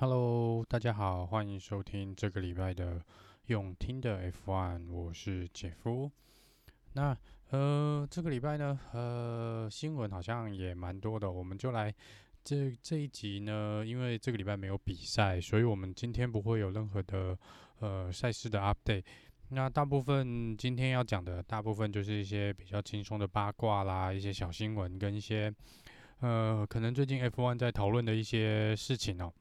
Hello，大家好，欢迎收听这个礼拜的用听的 F1，我是杰夫。那呃，这个礼拜呢，呃，新闻好像也蛮多的，我们就来这这一集呢，因为这个礼拜没有比赛，所以我们今天不会有任何的呃赛事的 update。那大部分今天要讲的大部分就是一些比较轻松的八卦啦，一些小新闻跟一些呃，可能最近 F1 在讨论的一些事情哦。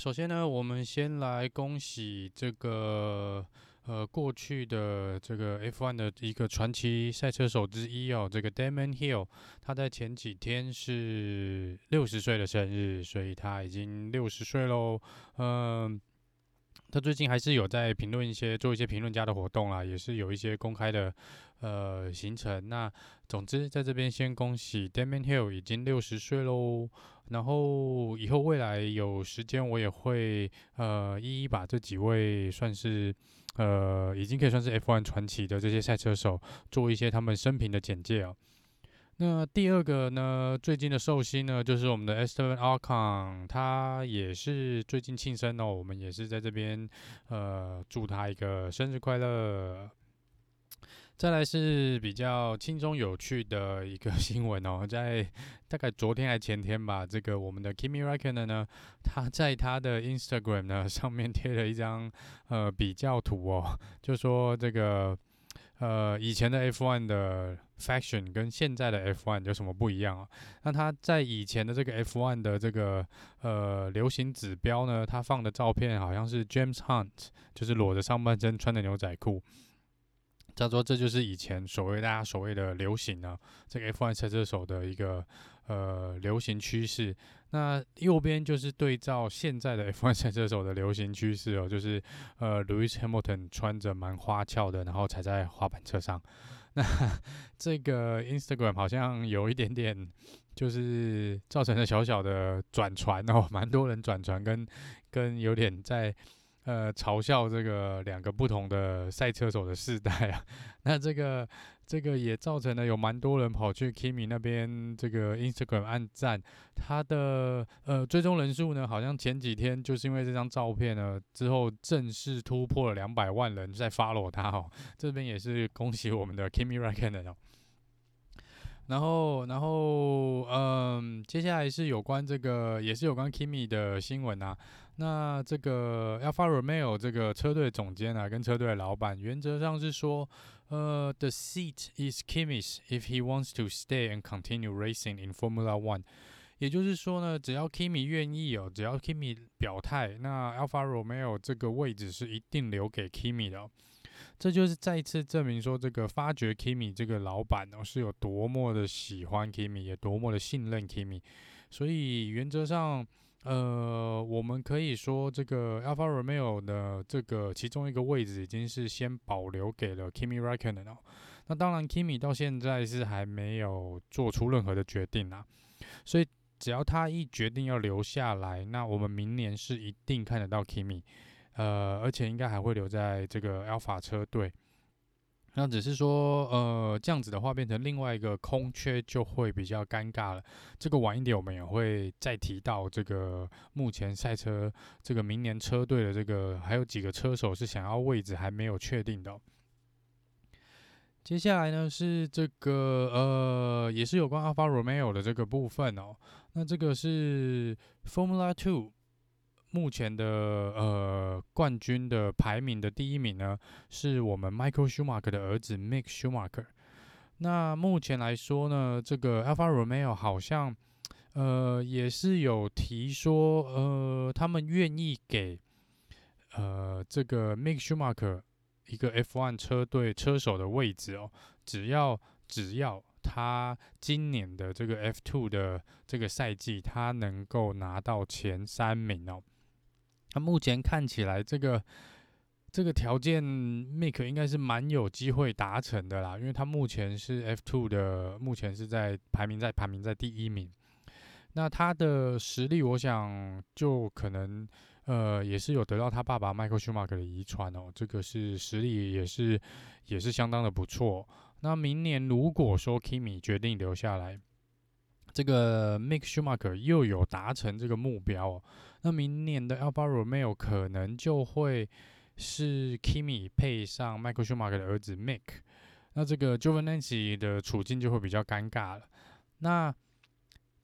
首先呢，我们先来恭喜这个呃过去的这个 F1 的一个传奇赛车手之一哦，这个 Damon Hill，他在前几天是六十岁的生日，所以他已经六十岁喽。嗯，他最近还是有在评论一些做一些评论家的活动啦，也是有一些公开的呃行程。那总之在这边先恭喜 Damon Hill 已经六十岁喽。然后以后未来有时间，我也会呃一一把这几位算是呃已经可以算是 F1 传奇的这些赛车手做一些他们生平的简介哦。那第二个呢，最近的寿星呢，就是我们的 Esteban Ocon，他也是最近庆生哦，我们也是在这边呃祝他一个生日快乐。再来是比较轻松有趣的一个 新闻哦，在大概昨天还前天吧，这个我们的 Kimi Räikkönen 呢，他在他的 Instagram 呢 上面贴了一张呃比较图哦，就说这个呃以前的 F1 的 Fashion 跟现在的 F1 有什么不一样啊？那他在以前的这个 F1 的这个呃流行指标呢，他放的照片好像是 James Hunt，就是裸着上半身穿的牛仔裤。他说：“这就是以前所谓大家所谓的流行呢，这个 F1 赛车手的一个呃流行趋势。那右边就是对照现在的 F1 赛车手的流行趋势哦，就是呃，Lewis Hamilton 穿着蛮花俏的，然后踩在滑板车上。那这个 Instagram 好像有一点点，就是造成了小小的转传哦，蛮多人转传跟跟有点在。”呃，嘲笑这个两个不同的赛车手的世代啊，那这个这个也造成了有蛮多人跑去 Kimi 那边这个 Instagram 按赞，他的呃追踪人数呢，好像前几天就是因为这张照片呢，之后正式突破了两百万人在 follow 他哦，这边也是恭喜我们的 Kimi Raikkonen 哦。然后，然后，嗯，接下来是有关这个，也是有关 Kimi 的新闻啊。那这个 Alfa Romeo 这个车队总监啊，跟车队老板，原则上是说，呃，the seat is Kimi's if he wants to stay and continue racing in Formula One。也就是说呢，只要 Kimi 愿意哦，只要 Kimi 表态，那 Alfa Romeo 这个位置是一定留给 Kimi 的。这就是再一次证明说，这个发掘 Kimi 这个老板哦，是有多么的喜欢 Kimi，也多么的信任 Kimi。所以原则上，呃，我们可以说，这个 Alpha Romeo 的这个其中一个位置已经是先保留给了 Kimi Räikkönen 哦。那当然，Kimi 到现在是还没有做出任何的决定啊。所以只要他一决定要留下来，那我们明年是一定看得到 Kimi。呃，而且应该还会留在这个 Alpha 车队。那只是说，呃，这样子的话，变成另外一个空缺就会比较尴尬了。这个晚一点我们也会再提到。这个目前赛车这个明年车队的这个还有几个车手是想要位置还没有确定的。接下来呢是这个呃，也是有关 Alfa Romeo 的这个部分哦。那这个是 Formula Two。目前的呃冠军的排名的第一名呢，是我们 Michael Schumacher 的儿子 Mick Schumacher。那目前来说呢，这个 Alfa Romeo 好像呃也是有提说，呃他们愿意给呃这个 Mick Schumacher 一个 F1 车队车手的位置哦，只要只要他今年的这个 F2 的这个赛季，他能够拿到前三名哦。那目前看起来，这个这个条件，Mick 应该是蛮有机会达成的啦，因为他目前是 F2 的，目前是在排名在排名在第一名。那他的实力，我想就可能呃，也是有得到他爸爸 Michael Schumacher 的遗传哦，这个是实力也是也是相当的不错。那明年如果说 Kimi 决定留下来，这个 Mick Schumacher 又有达成这个目标哦，那明年的 Alfa Romeo 可能就会是 Kimi 配上 Michael Schumacher 的儿子 Mick，那这个 Juventini 的处境就会比较尴尬了。那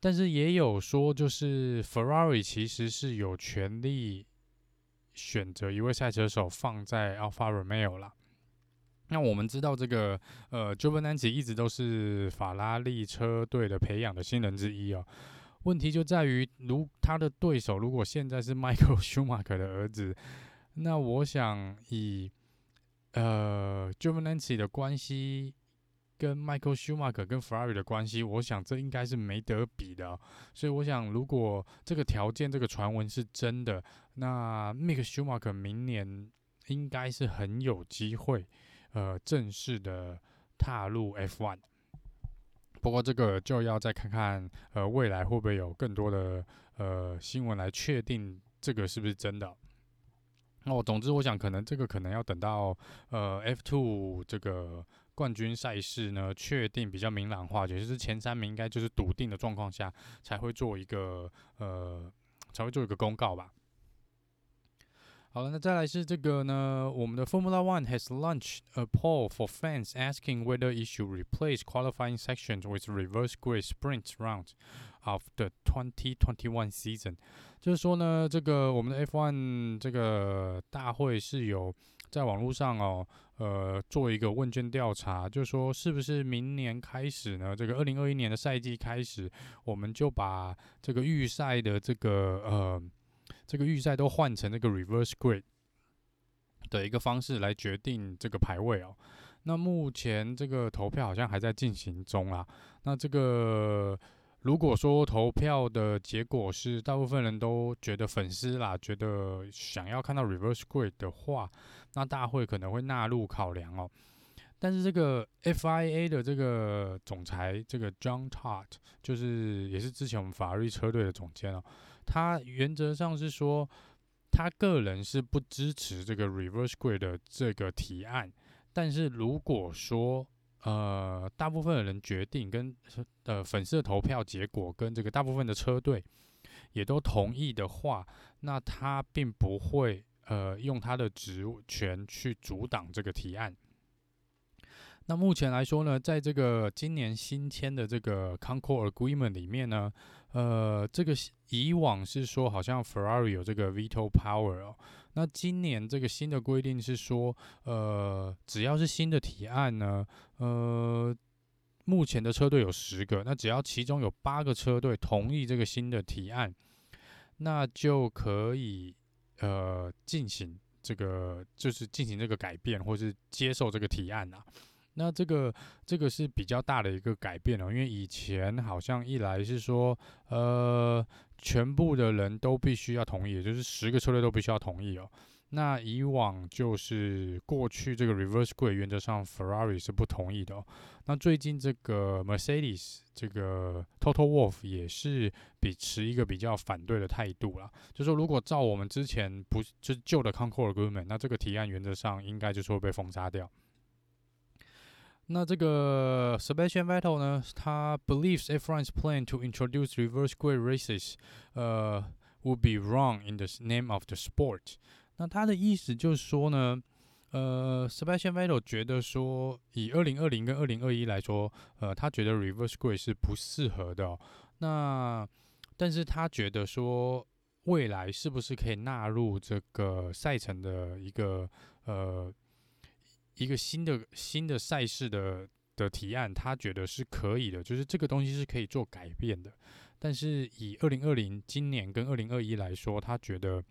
但是也有说，就是 Ferrari 其实是有权利选择一位赛车手放在 Alfa Romeo 啦。那我们知道这个呃，Giovinazzi 一直都是法拉利车队的培养的新人之一哦。问题就在于，如他的对手如果现在是 Michael Schumacher 的儿子，那我想以呃 Giovinazzi 的关系跟 Michael Schumacher 跟 Ferrari 的关系，我想这应该是没得比的哦。所以我想，如果这个条件、这个传闻是真的，那 Mick Schumacher 明年应该是很有机会。呃，正式的踏入 F1，不过这个就要再看看，呃，未来会不会有更多的呃新闻来确定这个是不是真的。那我总之，我想可能这个可能要等到呃 F two 这个冠军赛事呢确定比较明朗化，也就是前三名应该就是笃定的状况下，才会做一个呃才会做一个公告吧。好了，那再来是这个呢，我们的 Formula One has launched a poll for fans asking whether it should replace qualifying sections with reverse grid sprint rounds of the 2021 season。就是说呢，这个我们的 F1 这个大会是有在网络上哦，呃，做一个问卷调查，就是说是不是明年开始呢，这个二零二一年的赛季开始，我们就把这个预赛的这个呃。这个预赛都换成那个 reverse grid 的一个方式来决定这个排位哦。那目前这个投票好像还在进行中啊。那这个如果说投票的结果是大部分人都觉得粉丝啦，觉得想要看到 reverse grid 的话，那大会可能会纳入考量哦。但是这个 FIA 的这个总裁这个 John Todd 就是也是之前我们法拉利车队的总监哦。他原则上是说，他个人是不支持这个 reverse grid 的这个提案。但是如果说，呃，大部分的人决定跟呃粉丝的投票结果跟这个大部分的车队也都同意的话，那他并不会呃用他的职权去阻挡这个提案。那目前来说呢，在这个今年新签的这个 Concord Agreement 里面呢，呃，这个以往是说好像 Ferrari 有这个 veto power 哦。那今年这个新的规定是说，呃，只要是新的提案呢，呃，目前的车队有十个，那只要其中有八个车队同意这个新的提案，那就可以呃进行这个就是进行这个改变，或是接受这个提案啊。那这个这个是比较大的一个改变哦，因为以前好像一来是说，呃，全部的人都必须要同意，也就是十个车队都必须要同意哦。那以往就是过去这个 reverse grid 原则上 Ferrari 是不同意的哦。那最近这个 Mercedes 这个 Toto Wolff 也是比持一个比较反对的态度啦，就说如果照我们之前不就旧的 Concord Agreement，那这个提案原则上应该就是会被封杀掉。那这个 Sebastian Vettel 呢，他 believes F1's plan to introduce reverse grid races，呃，would be wrong in the name of the sport。那他的意思就是说呢，呃，Sebastian Vettel 觉得说，以二零二零跟二零二一来说，呃，他觉得 reverse grid 是不适合的。那但是他觉得说，未来是不是可以纳入这个赛程的一个呃。一个新的新的赛事的的提案，他觉得是可以的，就是这个东西是可以做改变的。但是以二零二零今年跟二零二一来说，他觉得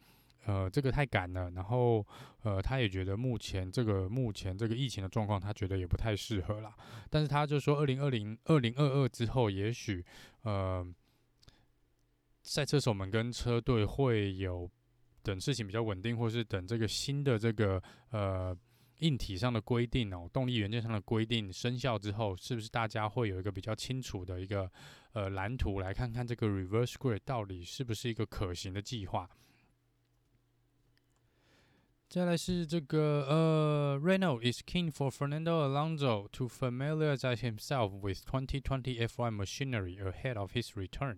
呃这个太赶了，然后呃他也觉得目前这个目前这个疫情的状况，他觉得也不太适合了。但是他就说二零二零二零二二之后，也许呃赛车手们跟车队会有等事情比较稳定，或是等这个新的这个呃。硬体上的规定哦，动力元件上的规定生效之后，是不是大家会有一个比较清楚的一个呃蓝图，来看看这个 reverse grid 到底是不是一个可行的计划？再来是这个呃，Renault is keen for Fernando Alonso to familiarize himself with 2020 F1 machinery ahead of his return。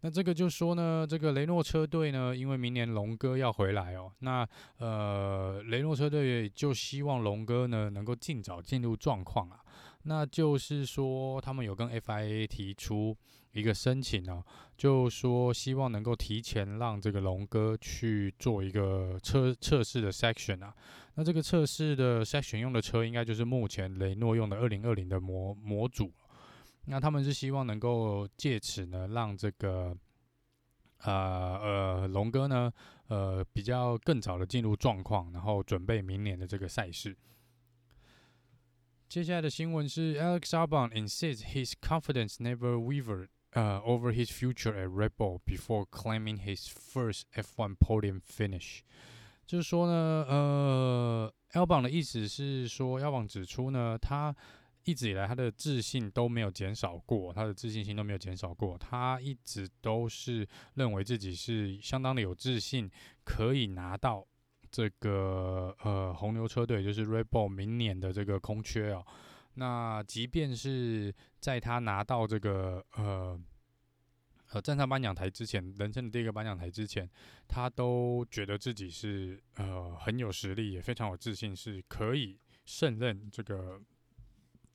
那这个就说呢，这个雷诺车队呢，因为明年龙哥要回来哦，那呃，雷诺车队就希望龙哥呢能够尽早进入状况啊。那就是说，他们有跟 FIA 提出。一个申请哦、就说希望能够提前让这个龙哥去做一个车测试的 section 啊，那这个测试的 section 用的车应该就是目前雷诺用的二零二零的模模组，那他们是希望能够借此呢，让这个呃呃龙哥呢，呃比较更早的进入状况，然后准备明年的这个赛事。接下来的新闻是 Alex Albon insists his confidence never wavered。呃、，over his future at Red Bull before claiming his first F1 podium finish，就是说呢，呃，Albon 的意思是说，Albon 指出呢，他一直以来他的自信都没有减少过，他的自信心都没有减少过，他一直都是认为自己是相当的有自信，可以拿到这个呃红牛车队，就是 Red Bull 明年的这个空缺哦。那即便是在他拿到这个呃呃站上颁奖台之前，人生的第一个颁奖台之前，他都觉得自己是呃很有实力，也非常有自信，是可以胜任这个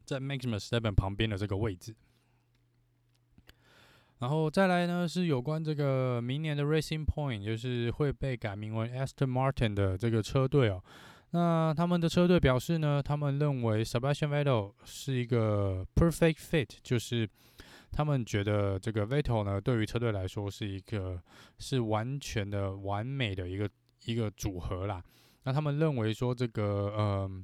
在 Max Verstappen 旁边的这个位置。然后再来呢，是有关这个明年的 Racing Point，就是会被改名为 Aston Martin 的这个车队哦。那他们的车队表示呢，他们认为 Sebastian Vettel 是一个 perfect fit，就是他们觉得这个 Vettel 呢，对于车队来说是一个是完全的完美的一个一个组合啦。那他们认为说这个呃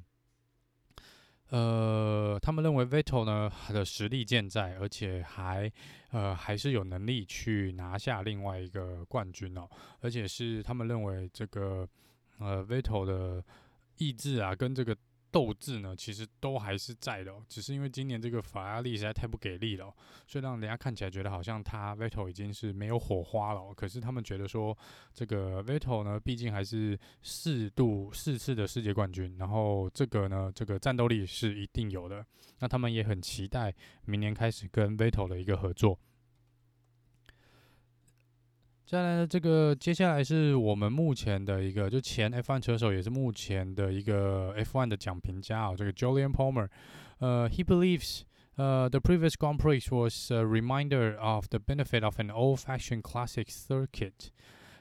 呃，他们认为 Vettel 呢的实力健在，而且还呃还是有能力去拿下另外一个冠军哦，而且是他们认为这个呃 Vettel 的。意志啊，跟这个斗志呢，其实都还是在的。只是因为今年这个法拉利实在太不给力了哦，所以让人家看起来觉得好像他 Vettel 已经是没有火花了。可是他们觉得说，这个 Vettel 呢，毕竟还是四度四次的世界冠军，然后这个呢，这个战斗力是一定有的。那他们也很期待明年开始跟 Vettel 的一个合作。再来呢，这个接下来是我们目前的一个，就前 F1 车手，也是目前的一个 F1 的奖评家啊，这个 Jolyon Palmer，呃，he believes，呃，the previous Grand Prix was a reminder of the benefit of an old-fashioned classic circuit。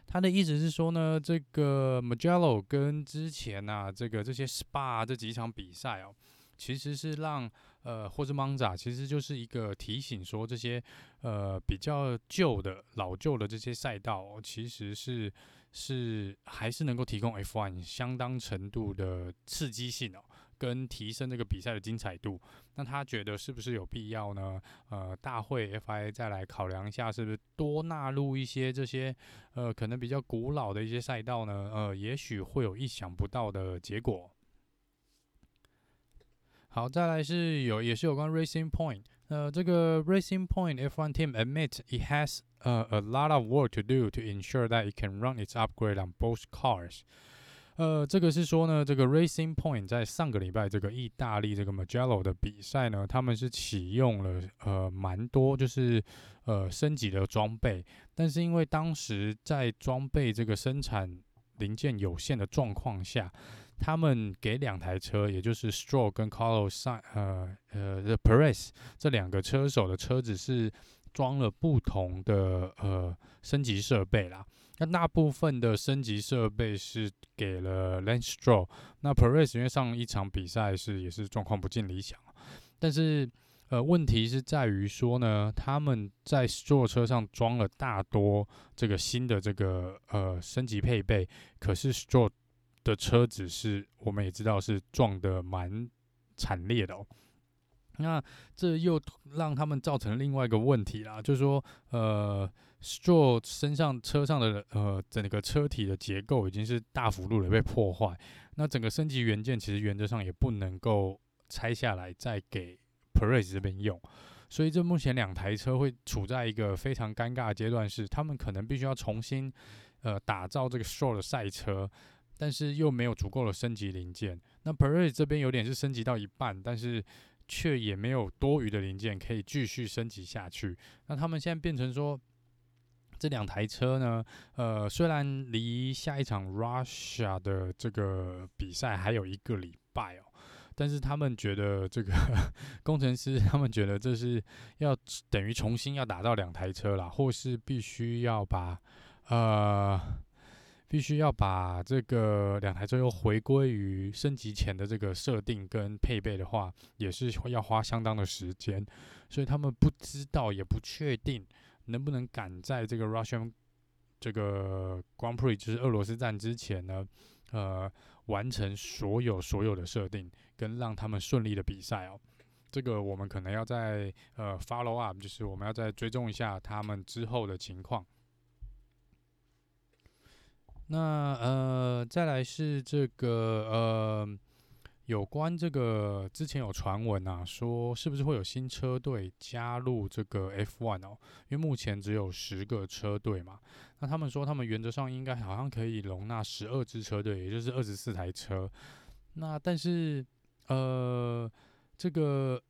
他的意思是说呢，这个 m a g e l l o 跟之前呐、啊，这个这些 Spa 这几场比赛哦，其实是让。呃，或是 Monza 其实就是一个提醒，说这些呃比较旧的老旧的这些赛道，哦，其实是是还是能够提供 F1 相当程度的刺激性哦，跟提升这个比赛的精彩度。那他觉得是不是有必要呢？呃，大会 FIA 再来考量一下，是不是多纳入一些这些呃可能比较古老的一些赛道呢？呃，也许会有意想不到的结果。好，再来是有也是有关 Racing Point，呃，这个 Racing Point F1 team admit it has a a lot of work to do to ensure that it can run its upgrade on both cars。呃，这个是说呢，这个 Racing Point 在上个礼拜这个意大利这个 Mugello 的比赛呢，他们是启用了呃蛮多就是呃升级的装备，但是因为当时在装备这个生产零件有限的状况下。他们给两台车，也就是 Stroll 跟 Carlos 呃呃，The Perez 这两个车手的车子是装了不同的呃升级设备啦。那大部分的升级设备是给了 Lance Stroll，那 Perez 因为上一场比赛是也是状况不尽理想，但是呃问题是在于说呢，他们在 Stroll 车上装了大多这个新的这个呃升级配备，可是 Stroll 的车子是，我们也知道是撞得蛮惨烈的哦。那这又让他们造成另外一个问题啦，就是说，呃，Stroll 身上车上的呃整个车体的结构已经是大幅度的被破坏。那整个升级元件其实原则上也不能够拆下来再给 Perez 这边用。所以这目前两台车会处在一个非常尴尬的阶段，是他们可能必须要重新呃打造这个 Stroll 的赛车。但是又没有足够的升级零件。那 Perez 这边有点是升级到一半，但是却也没有多余的零件可以继续升级下去。那他们现在变成说，这两台车呢，呃，虽然离下一场 Russia 的这个比赛还有一个礼拜哦，但是他们觉得这个 工程师他们觉得这是要等于重新要打造两台车啦，或是必须要把呃。必须要把这个两台车又回归于升级前的这个设定跟配备的话，也是要花相当的时间，所以他们不知道也不确定能不能赶在这个 Russian 这个 Grand Prix 就是俄罗斯站之前呢，呃，完成所有所有的设定跟让他们顺利的比赛哦。这个我们可能要在呃 follow up，就是我们要再追踪一下他们之后的情况。那呃，再来是这个呃，有关这个之前有传闻啊，说是不是会有新车队加入这个 F1 哦？因为目前只有十个车队嘛。那他们说他们原则上应该好像可以容纳十二支车队，也就是二十四台车。那但是呃，这个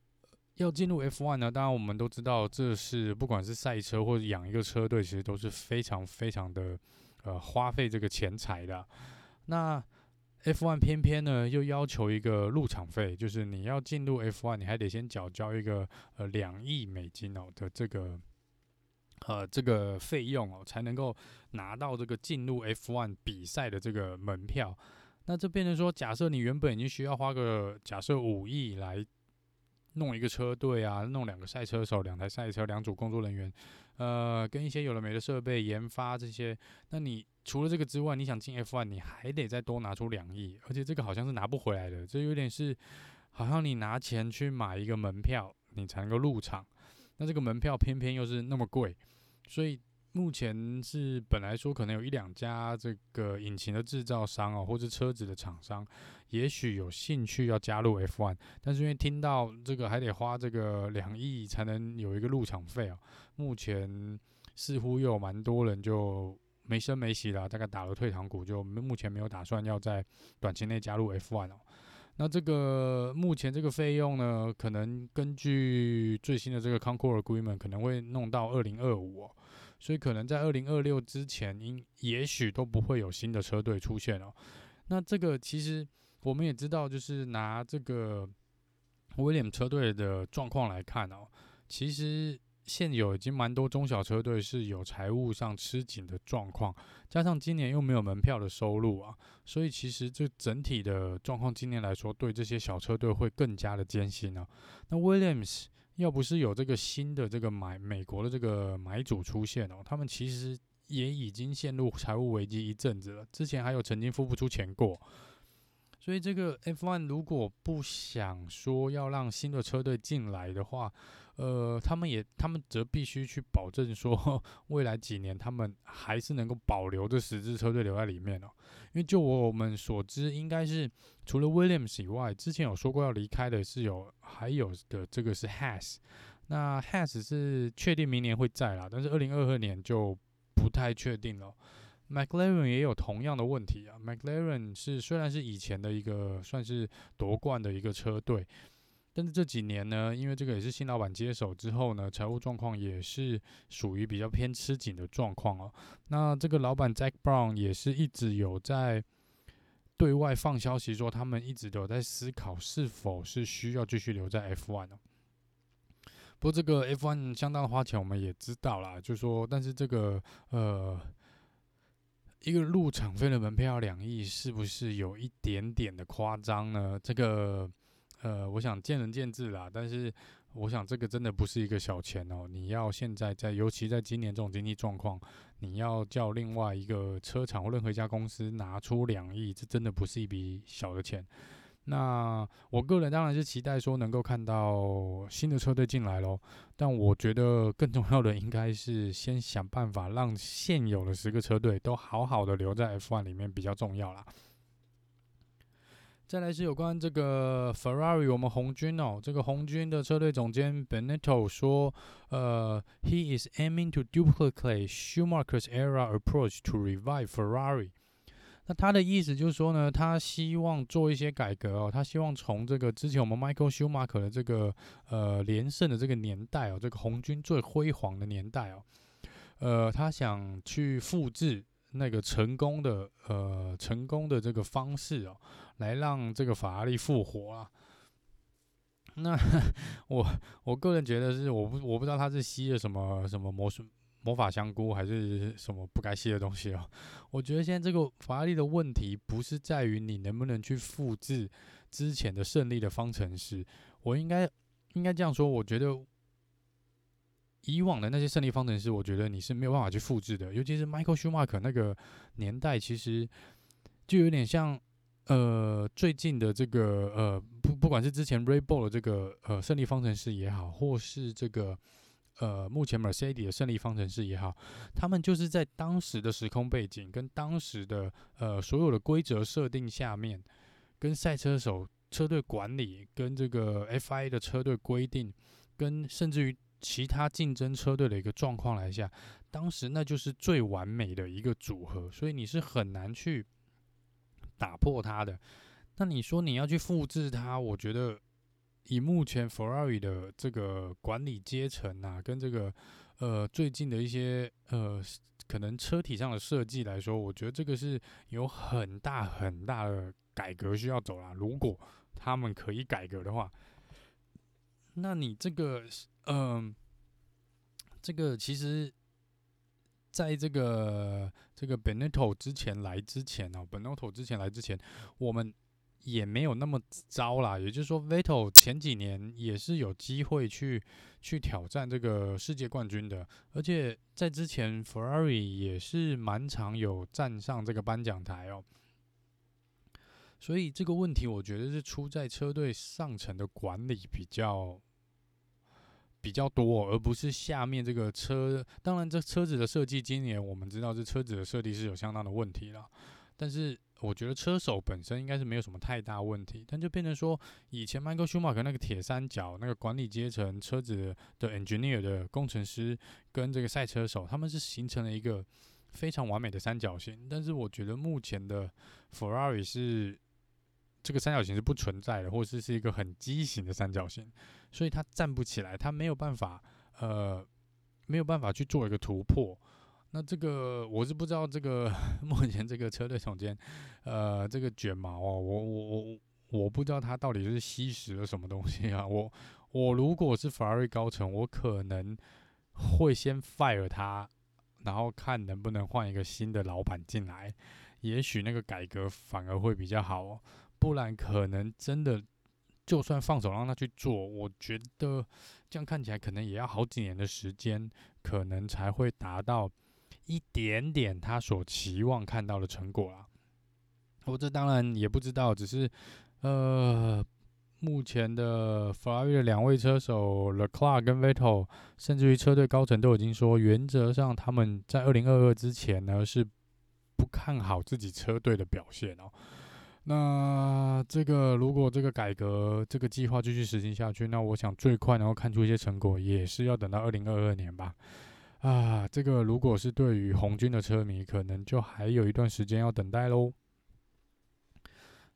要进入 F1 呢，当然我们都知道，这是不管是赛车或者养一个车队，其实都是非常非常的。呃，花费这个钱财的，那 F1 偏偏呢又要求一个入场费，就是你要进入 F1，你还得先缴交一个呃两亿美金哦的这个呃这个费用哦，才能够拿到这个进入 F1 比赛的这个门票。那这变成说，假设你原本已经需要花个假设五亿来弄一个车队啊，弄两个赛车手、两台赛车、两组工作人员。呃，跟一些有的没的设备研发这些，那你除了这个之外，你想进 F1，你还得再多拿出两亿，而且这个好像是拿不回来的，这有点是好像你拿钱去买一个门票，你才能够入场，那这个门票偏偏又是那么贵，所以。目前是本来说可能有一两家这个引擎的制造商哦，或者车子的厂商，也许有兴趣要加入 F1，但是因为听到这个还得花这个两亿才能有一个入场费哦，目前似乎又有蛮多人就没声没息了，大概打了退堂鼓，就目前没有打算要在短期内加入 F1 哦。那这个目前这个费用呢，可能根据最新的这个 Concord Agreement 可能会弄到二零二五哦。所以可能在二零二六之前，应也许都不会有新的车队出现哦。那这个其实我们也知道，就是拿这个威廉车队的状况来看哦，其实现有已经蛮多中小车队是有财务上吃紧的状况，加上今年又没有门票的收入啊，所以其实这整体的状况今年来说，对这些小车队会更加的艰辛呢。那 Williams。要不是有这个新的这个买美国的这个买主出现哦，他们其实也已经陷入财务危机一阵子了。之前还有曾经付不出钱过，所以这个 F1 如果不想说要让新的车队进来的话，呃，他们也他们则必须去保证说，未来几年他们还是能够保留这十支车队留在里面哦。因为就我们所知，应该是。除了 Williams 以外，之前有说过要离开的是有，还有的这个是 Has，。那 Haas 是确定明年会在啦，但是二零二二年就不太确定了。McLaren 也有同样的问题啊。McLaren 是虽然是以前的一个算是夺冠的一个车队，但是这几年呢，因为这个也是新老板接手之后呢，财务状况也是属于比较偏吃紧的状况哦。那这个老板 Jack Brown 也是一直有在。对外放消息说，他们一直都有在思考是否是需要继续留在 F1 哦。不过这个 F1 相当花钱，我们也知道啦。就说，但是这个呃，一个入场费的门票两亿，是不是有一点点的夸张呢？这个呃，我想见仁见智啦。但是。我想这个真的不是一个小钱哦！你要现在在，尤其在今年这种经济状况，你要叫另外一个车厂或任何一家公司拿出两亿，这真的不是一笔小的钱。那我个人当然是期待说能够看到新的车队进来喽，但我觉得更重要的应该是先想办法让现有的十个车队都好好的留在 F1 里面比较重要啦。再来是有关这个 Ferrari，我们红军哦，这个红军的车队总监 Benetto 说，呃，He is aiming to duplicate Schumacher's era approach to revive Ferrari。那他的意思就是说呢，他希望做一些改革哦，他希望从这个之前我们 Michael Schumacher 的这个呃连胜的这个年代哦，这个红军最辉煌的年代哦，呃，他想去复制那个成功的呃成功的这个方式哦，来让这个法拉利复活啊。那 我我个人觉得是我不我不知道他是吸了什么什么魔术。魔法香菇还是什么不该吸的东西哦？我觉得现在这个法拉利的问题不是在于你能不能去复制之前的胜利的方程式，我应该应该这样说，我觉得以往的那些胜利方程式，我觉得你是没有办法去复制的。尤其是 Michael Schumacher 那个年代，其实就有点像呃最近的这个呃不不管是之前 Red Bull 的这个呃胜利方程式也好，或是这个。呃，目前 Mercedes 的胜利方程式也好，他们就是在当时的时空背景跟当时的呃所有的规则设定下面，跟赛车手车队管理跟这个 FIA 的车队规定，跟甚至于其他竞争车队的一个状况来下，当时那就是最完美的一个组合，所以你是很难去打破它的。那你说你要去复制它，我觉得。以目前 Ferrari 的这个管理阶层啊，跟这个呃最近的一些呃可能车体上的设计来说，我觉得这个是有很大很大的改革需要走啦。如果他们可以改革的话，那你这个嗯、这个其实在这个这个 Benetto 之前来之前哦，Benetto 之前来之前，我们。也没有那么糟啦，也就是说，Vettel 前几年也是有机会去去挑战这个世界冠军的，而且在之前，Ferrari 也是蛮常有站上这个颁奖台哦。所以这个问题，我觉得是出在车队上层的管理比较比较多，而不是下面这个车。当然，这车子的设计，今年我们知道这车子的设计是有相当的问题了，但是。我觉得车手本身应该是没有什么太大问题，但就变成说，以前 Michael Schumacher 那个铁三角，那个管理阶层、车子的 engineer 的工程师跟这个赛车手，他们是形成了一个非常完美的三角形。但是我觉得目前的 Ferrari 是这个三角形是不存在的，或者是是一个很畸形的三角形，所以它站不起来，它没有办法，呃，没有办法去做一个突破。那这个我是不知道，这个 目前这个车队总监，呃，这个卷毛哦，我我我我不知道他到底是吸食了什么东西啊。我我如果是法拉利高层，我可能会先 fire 他，然后看能不能换一个新的老板进来，也许那个改革反而会比较好哦。不然可能真的就算放手让他去做，我觉得这样看起来可能也要好几年的时间，可能才会达到。一点点他所期望看到的成果啦，我这当然也不知道，只是呃，目前的法拉利的两位车手 Leclerc 跟 Vettel，甚至于车队高层都已经说，原则上他们在二零二二之前呢是不看好自己车队的表现哦。那这个如果这个改革这个计划继续实行下去，那我想最快能够看出一些成果，也是要等到二零二二年吧。啊，这个如果是对于红军的车迷，可能就还有一段时间要等待喽。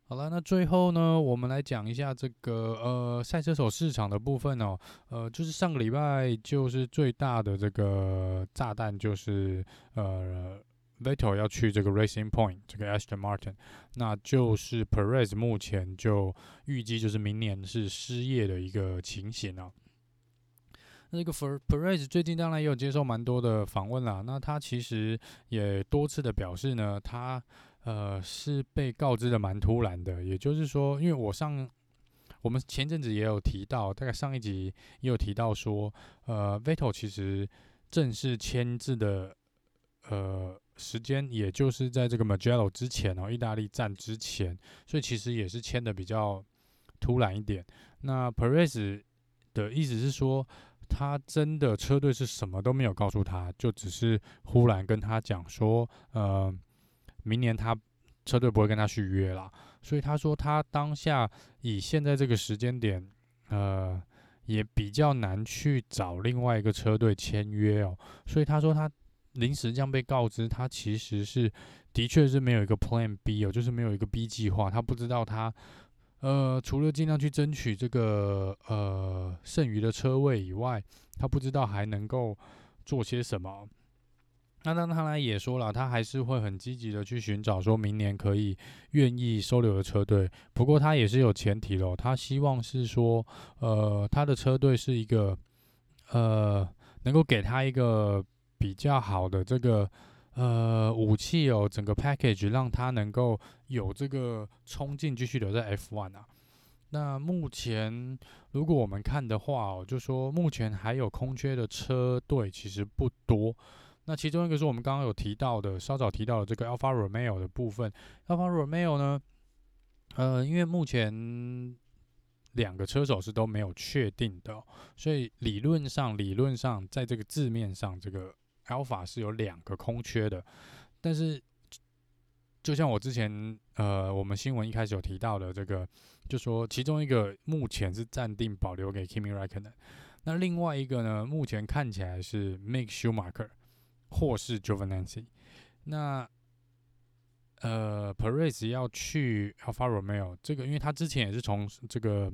好了，那最后呢，我们来讲一下这个呃赛车手市场的部分哦。呃，就是上个礼拜就是最大的这个炸弹，就是呃 Vettel 要去这个 Racing Point 这个 Aston Martin，那就是 Perez 目前就预计就是明年是失业的一个情形啊。那个 Perez 最近当然也有接受蛮多的访问啦。那他其实也多次的表示呢，他呃是被告知的蛮突然的。也就是说，因为我上我们前阵子也有提到，大概上一集也有提到说，呃，Vettel 其实正式签字的呃时间，也就是在这个 Magello 之前哦，意大利站之前，所以其实也是签的比较突然一点。那 Perez 的意思是说。他真的车队是什么都没有告诉他，就只是忽然跟他讲说，呃，明年他车队不会跟他续约了。所以他说他当下以现在这个时间点，呃，也比较难去找另外一个车队签约哦。所以他说他临时这样被告知，他其实是的确是没有一个 Plan B 哦，就是没有一个 B 计划。他不知道他呃，除了尽量去争取这个呃剩余的车位以外，他不知道还能够做些什么。那当他来也说了，他还是会很积极的去寻找，说明年可以愿意收留的车队。不过他也是有前提喽，他希望是说，呃，他的车队是一个，呃，能够给他一个比较好的这个呃武器哦，整个 package 让他能够有这个冲劲继续留在 F1 啊。那目前如果我们看的话哦，就说目前还有空缺的车队其实不多。那其中一个是我们刚刚有提到的，稍早提到的这个 Alfa Romeo 的部分。Alfa Romeo 呢，呃，因为目前两个车手是都没有确定的，所以理论上，理论上在这个字面上，这个标法是有两个空缺的。但是，就像我之前呃，我们新闻一开始有提到的，这个就说其中一个目前是暂定保留给 Kimi r a c k o n e n 那另外一个呢，目前看起来是 Make Schumacher。或是 j o v a n a n c i 那呃，Perez 要去 Alfa Romeo，这个因为他之前也是从这个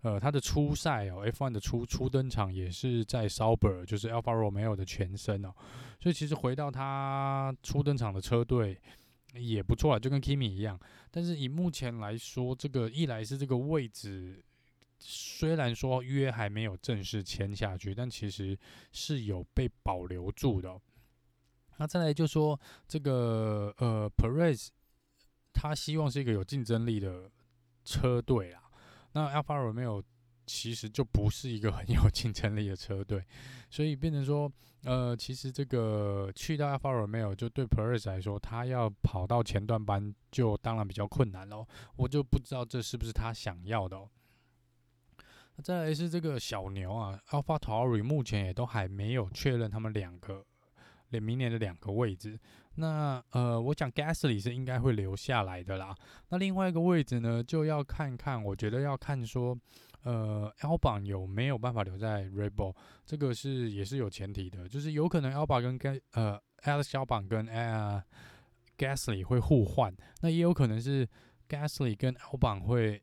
呃他的初赛哦，F1 的初初登场也是在 Sauber，就是 Alfa Romeo 的前身哦，所以其实回到他初登场的车队也不错啊，就跟 Kimi 一样。但是以目前来说，这个一来是这个位置，虽然说约还没有正式签下去，但其实是有被保留住的。那再来就说这个呃，Perez，他希望是一个有竞争力的车队啦。那 Alfa Romeo 其实就不是一个很有竞争力的车队，所以变成说，呃，其实这个去到 Alfa Romeo 就对 Perez 来说，他要跑到前段班就当然比较困难喽。我就不知道这是不是他想要的哦。那再来是这个小牛啊，AlphaTauri 目前也都还没有确认他们两个。明年的两个位置，那呃，我讲 Gasly 是应该会留下来的啦。那另外一个位置呢，就要看看，我觉得要看说，呃，Albon 有没有办法留在 Red Bull，这个是也是有前提的，就是有可能 Albon 跟呃 Alex Albon 跟呃 Gasly 会互换，那也有可能是 Gasly 跟 Albon 会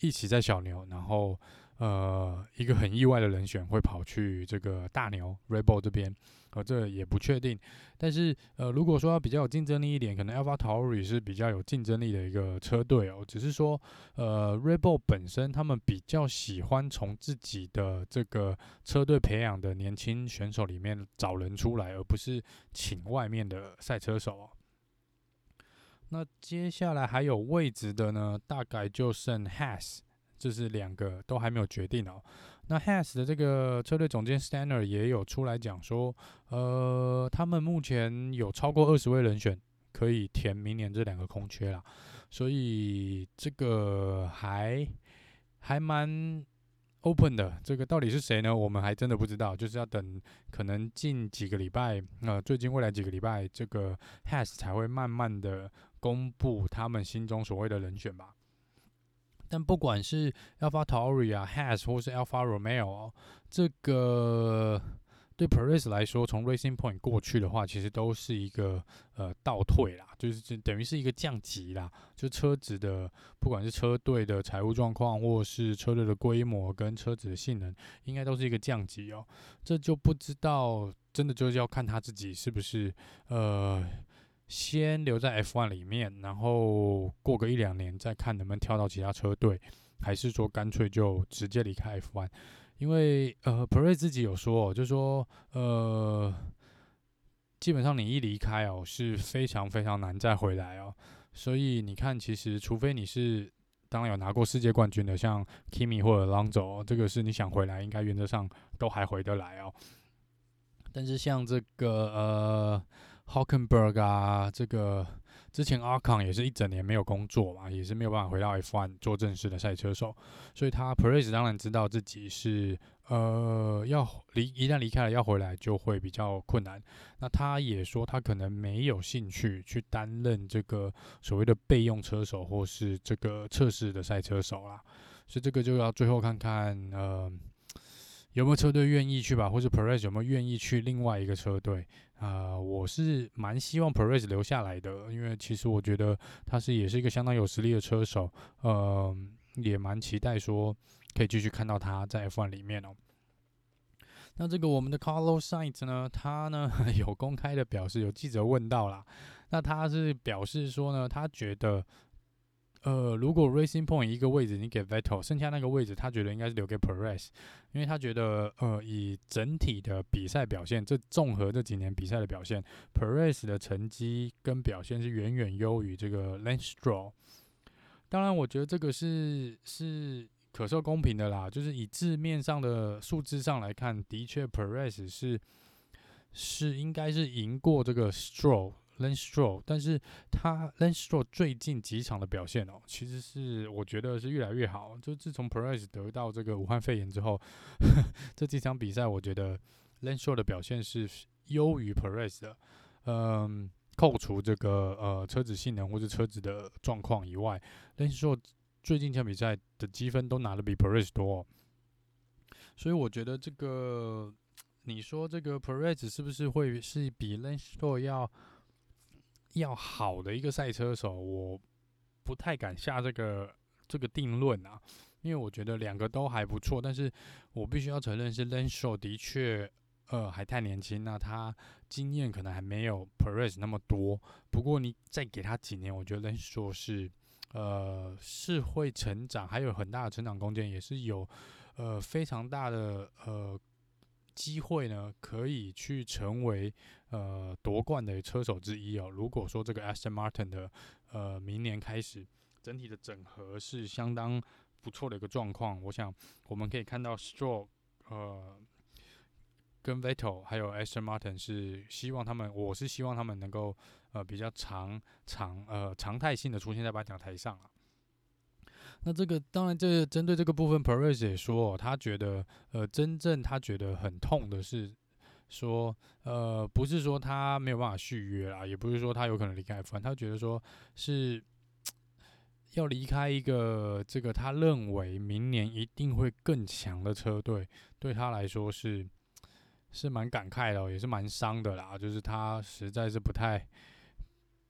一起在小牛，然后呃，一个很意外的人选会跑去这个大牛 Red Bull 这边。这也不确定，但是呃，如果说要比较有竞争力一点，可能 AlphaTauri 是比较有竞争力的一个车队哦。只是说，呃，Red Bull 本身他们比较喜欢从自己的这个车队培养的年轻选手里面找人出来，而不是请外面的赛车手哦。那接下来还有位置的呢，大概就剩 Has，这是两个都还没有决定哦。那 Has 的这个车队总监 Stanner 也有出来讲说，呃，他们目前有超过二十位人选可以填明年这两个空缺啦，所以这个还还蛮 open 的。这个到底是谁呢？我们还真的不知道，就是要等可能近几个礼拜，呃，最近未来几个礼拜，这个 Has 才会慢慢的公布他们心中所谓的人选吧。但不管是 AlphaTauri 啊、Has 或是 Alfa Romeo 哦，这个对 Perez 来说，从 Racing Point 过去的话，其实都是一个呃倒退啦，就是等于是一个降级啦。就车子的，不管是车队的财务状况，或是车队的规模跟车子的性能，应该都是一个降级哦。这就不知道，真的就是要看他自己是不是呃。先留在 F1 里面，然后过个一两年再看能不能跳到其他车队，还是说干脆就直接离开 F1？因为呃，Perez 自己有说，就说呃，基本上你一离开哦，是非常非常难再回来哦。所以你看，其实除非你是当然有拿过世界冠军的，像 Kimi 或者 Alonso，这个是你想回来，应该原则上都还回得来哦。但是像这个呃。Hulkenberg 啊，这个之前 Ocon 也是一整年没有工作嘛，也是没有办法回到 F1 做正式的赛车手，所以他 Perez 当然知道自己是呃要离一旦离开了要回来就会比较困难。那他也说他可能没有兴趣去担任这个所谓的备用车手或是这个测试的赛车手啦，所以这个就要最后看看呃。有没有车队愿意去吧，或者 Perez 有没有愿意去另外一个车队？啊、呃，我是蛮希望 Perez 留下来的，因为其实我觉得他是也是一个相当有实力的车手，呃，也蛮期待说可以继续看到他在 F1 里面哦。那这个我们的 Carlos Sainz 呢，他呢 有公开的表示，有记者问到啦，那他是表示说呢，他觉得。呃，如果 Racing Point 一个位置你给 Vettel，剩下那个位置他觉得应该是留给 Perez，因为他觉得呃，以整体的比赛表现，这综合这几年比赛的表现，Perez 的成绩跟表现是远远优于这个 Lance Stroll。当然，我觉得这个是是可受公平的啦，就是以字面上的数字上来看，的确 Perez 是是应该是赢过这个 Stroll。L a n s t r o l 但是他 l a n s t r o l 最近几场的表现哦，其实是我觉得是越来越好。就自从 Perez 得到这个武汉肺炎之后，这几场比赛我觉得 l a n s t r o l 的表现是优于 Perez 的。嗯，扣除这个呃车子性能或者车子的状况以外 l a n s t r o l 最近几场比赛的积分都拿的比 Perez 多。所以我觉得这个你说这个 Perez 是不是会是比 l a n s t r o 要？要好的一个赛车手，我不太敢下这个这个定论啊，因为我觉得两个都还不错，但是我必须要承认是 Lance Stroll 的确呃还太年轻，那他经验可能还没有 Perez 那么多。不过你再给他几年，我觉得 Lance Stroll 是呃是会成长，还有很大的成长空间，也是有呃非常大的呃。机会呢，可以去成为呃夺冠的车手之一哦。如果说这个 Aston Martin 的呃明年开始整体的整合是相当不错的一个状况，我想我们可以看到 Stroll 呃跟 Vettel 还有 Aston Martin 是希望他们，我是希望他们能够呃比较常常呃常态性的出现在颁奖台上啊。那这个当然，这针对这个部分，Perez 也说，他觉得，呃，真正他觉得很痛的是，说，呃，不是说他没有办法续约啦，也不是说他有可能离开 F1，他觉得说是要离开一个这个他认为明年一定会更强的车队，对他来说是是蛮感慨的，也是蛮伤的啦，就是他实在是不太。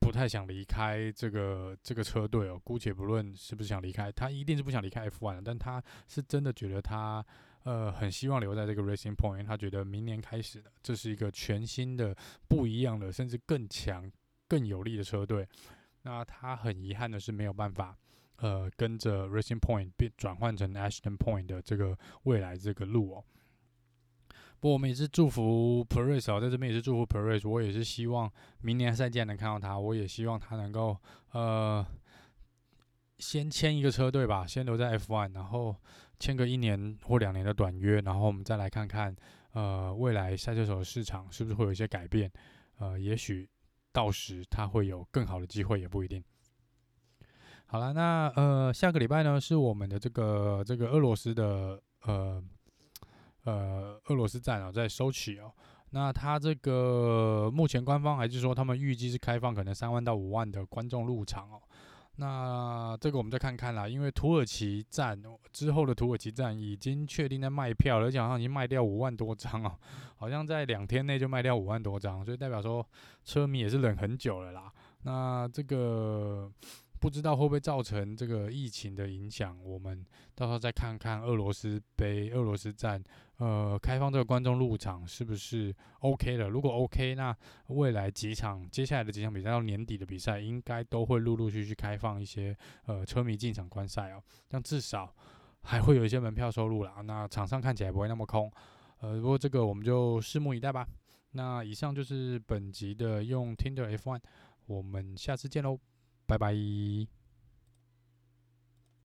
不太想离开这个这个车队哦，姑且不论是不是想离开，他一定是不想离开 F1 的，但他是真的觉得他呃很希望留在这个 Racing Point，他觉得明年开始的这是一个全新的、不一样的，甚至更强、更有力的车队。那他很遗憾的是没有办法呃跟着 Racing Point 变转换成 Ashton Point 的这个未来这个路哦。不过，我们也是祝福 Perez 哦，在这边也是祝福 Perez。我也是希望明年赛季还能看到他，我也希望他能够呃先签一个车队吧，先留在 F1，然后签个一年或两年的短约，然后我们再来看看呃未来赛车手的市场是不是会有一些改变。呃，也许到时他会有更好的机会，也不一定。好了，那呃下个礼拜呢是我们的这个这个俄罗斯的呃。呃，俄罗斯站哦，在收起哦。那他这个目前官方还是说，他们预计是开放可能三万到五万的观众入场哦。那这个我们再看看啦，因为土耳其站之后的土耳其站已经确定在卖票，而且好像已经卖掉五万多张哦，好像在两天内就卖掉五万多张，所以代表说车迷也是忍很久了啦。那这个。不知道会不会造成这个疫情的影响，我们到时候再看看俄罗斯杯、俄罗斯站，呃，开放这个观众入场是不是 OK 的？如果 OK，那未来几场接下来的几场比赛到年底的比赛，应该都会陆陆续续开放一些呃车迷进场观赛哦，这样至少 还会有一些门票收入啦。那场上看起来不会那么空，呃，不过这个我们就拭目以待吧。那以上就是本集的用 Tinder F1，我们下次见喽。拜拜。